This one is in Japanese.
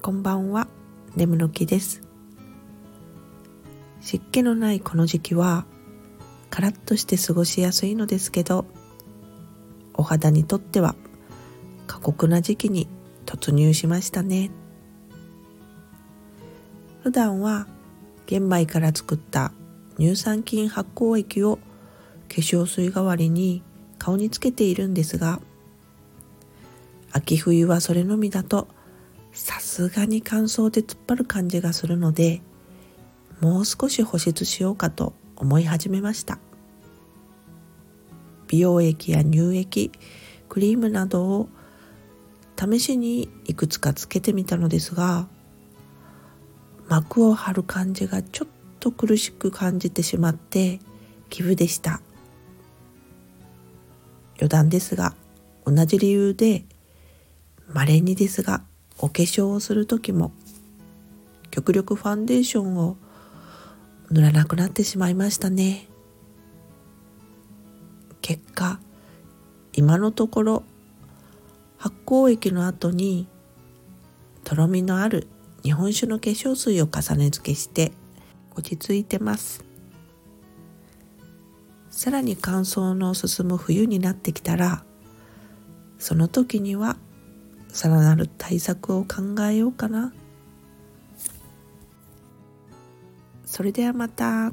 こんばんは。レムの木です。湿気のないこの時期はカラッとして過ごしやすいのですけどお肌にとっては過酷な時期に突入しましたね。普段は玄米から作った乳酸菌発酵液を化粧水代わりに顔につけているんですが秋冬はそれのみだとさすがに乾燥で突っ張る感じがするのでもう少し保湿しようかと思い始めました。美容液や乳液クリームなどを試しにいくつかつけてみたのですが膜を張る感じがちょっと苦しく感じてしまって寄付でした。余談ですが同じ理由で稀にですがお化粧をする時も極力ファンデーションを塗らなくなってしまいましたね。結果今のところ発酵液の後にとろみのある日本酒の化粧水を重ね付けして落ち着いてます。さらに乾燥の進む冬になってきたらその時にはさらなる対策を考えようかなそれではまた。